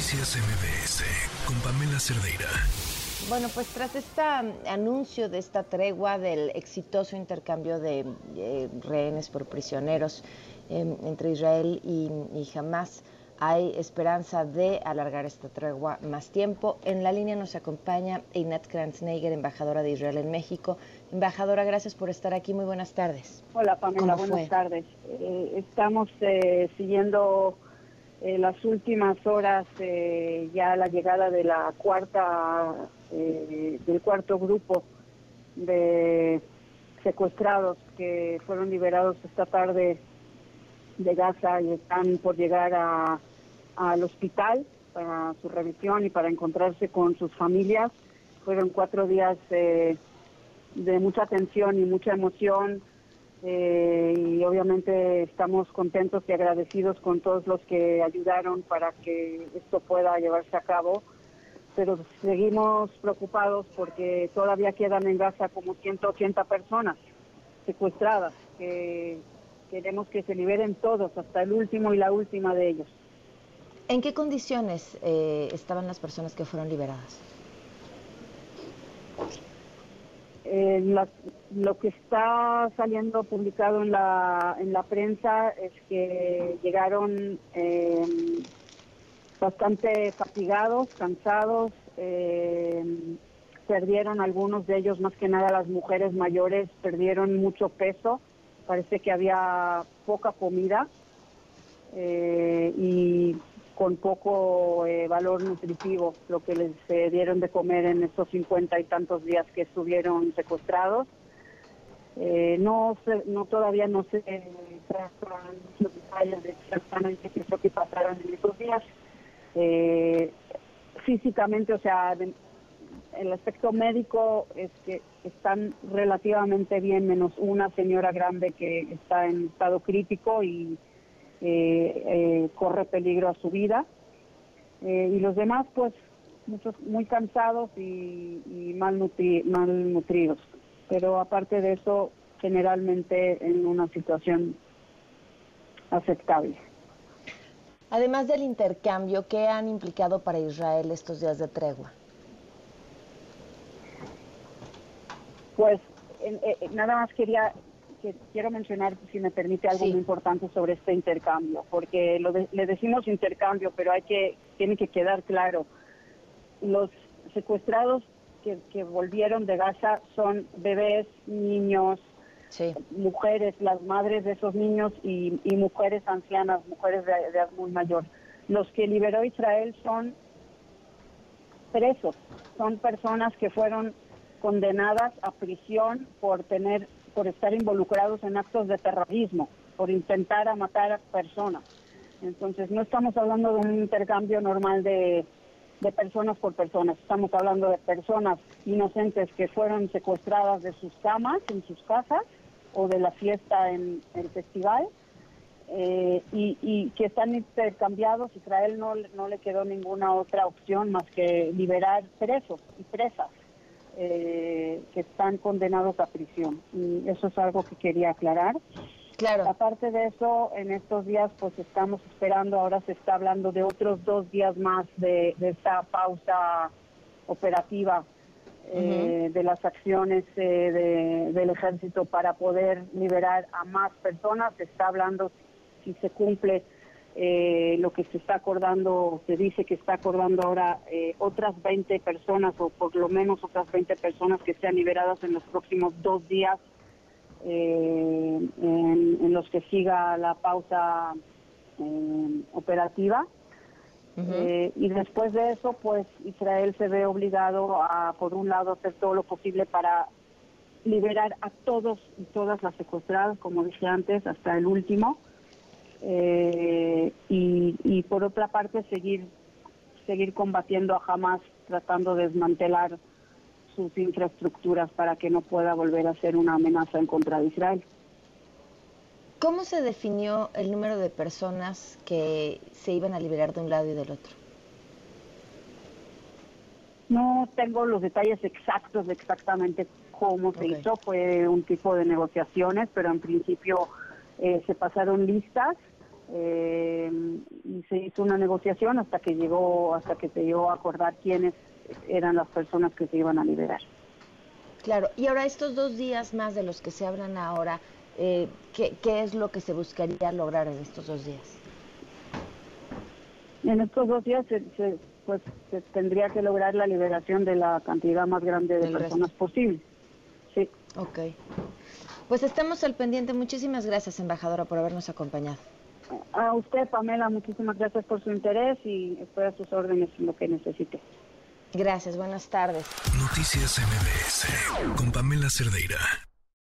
Noticias MBS con Pamela Cerdeira. Bueno, pues tras este anuncio de esta tregua del exitoso intercambio de eh, rehenes por prisioneros em, entre Israel y, y Hamas, hay esperanza de alargar esta tregua más tiempo. En la línea nos acompaña Einat Kranzneiger, embajadora de Israel en México. Embajadora, gracias por estar aquí. Muy buenas tardes. Hola, Pamela. Buenas tardes. Eh, estamos eh, siguiendo eh, las últimas horas ya la llegada de la cuarta, del cuarto grupo de secuestrados que fueron liberados esta tarde de Gaza y están por llegar a al hospital para su revisión y para encontrarse con sus familias. Fueron cuatro días de mucha tensión y mucha emoción eh, y obviamente estamos contentos y agradecidos con todos los que ayudaron para que esto pueda llevarse a cabo, pero seguimos preocupados porque todavía quedan en Gaza como 180 personas secuestradas, que queremos que se liberen todos, hasta el último y la última de ellos. ¿En qué condiciones eh, estaban las personas que fueron liberadas? Eh, lo que está saliendo publicado en la, en la prensa es que llegaron eh, bastante fatigados, cansados, perdieron algunos de ellos, más que nada las mujeres mayores, perdieron mucho peso, parece que había poca comida y con poco eh, valor nutritivo, lo que les eh, dieron de comer en estos cincuenta y tantos días que estuvieron secuestrados. Eh, no, no todavía no se tratan los detalles de exactamente qué es lo que pasaron en estos días. físicamente, o sea, el aspecto médico es que están relativamente bien, menos una señora grande que está en estado crítico y eh, eh, corre peligro a su vida. Eh, y los demás, pues, muchos muy cansados y, mal, nutridos. Pero aparte de eso, generalmente en una situación aceptable. Además del intercambio, ¿qué han implicado para Israel estos días de tregua? Pues nada más quería que quiero mencionar, si me permite, algo muy importante sobre este intercambio, porque lo le decimos intercambio, pero hay que tiene que quedar claro. Los secuestrados que, que volvieron de Gaza son bebés, niños, mujeres, las madres de esos niños y, mujeres ancianas, mujeres de, de edad muy mayor. Los que liberó Israel son presos, son personas que fueron condenadas a prisión por tener por estar involucrados en actos de terrorismo, por intentar a matar a personas. Entonces, no estamos hablando de un intercambio normal de, personas por personas, estamos hablando de personas inocentes que fueron secuestradas de sus camas, en sus casas, o de la fiesta en el festival, eh, y, que están intercambiados. Israel no, no le quedó ninguna otra opción más que liberar presos y presas. Eh, que están condenados a prisión. Y eso es algo que quería aclarar. Claro. Aparte de eso, en estos días pues estamos esperando, ahora se está hablando de otros dos días más de, esta pausa operativa eh, de las acciones eh, del ejército para poder liberar a más personas. Se está hablando si se cumple eh, lo que se está acordando, se dice que está acordando ahora eh, otras 20 personas o por lo menos otras 20 personas que sean liberadas en los próximos dos días eh, en, los que siga la pausa operativa. y después de eso, pues Israel se ve obligado a, por un lado, hacer todo lo posible para liberar a todos y todas las secuestradas, como dije antes, hasta el último eh, y, por otra parte seguir seguir combatiendo a Hamas tratando de desmantelar sus infraestructuras para que no pueda volver a ser una amenaza en contra de Israel. ¿Cómo se definió el número de personas que se iban a liberar de un lado y del otro? No tengo los detalles exactos de exactamente cómo se hizo. Fue un tipo de negociaciones, pero en principio eh, se pasaron listas eh, y se hizo una negociación hasta que llegó, hasta que se llegó a acordar quiénes eran las personas que se iban a liberar. Claro, y ahora estos dos días más de los que se hablan ahora, eh, ¿qué, ¿qué es lo que se buscaría lograr en estos dos días? En estos dos días se, pues se tendría que lograr la liberación de la cantidad más grande de personas posible. Sí. Ok. Pues estamos al pendiente. Muchísimas gracias, embajadora, por habernos acompañado. A usted, Pamela, muchísimas gracias por su interés y estoy a sus órdenes en lo que necesite. Gracias, buenas tardes. Noticias MBS con Pamela Cerdeira.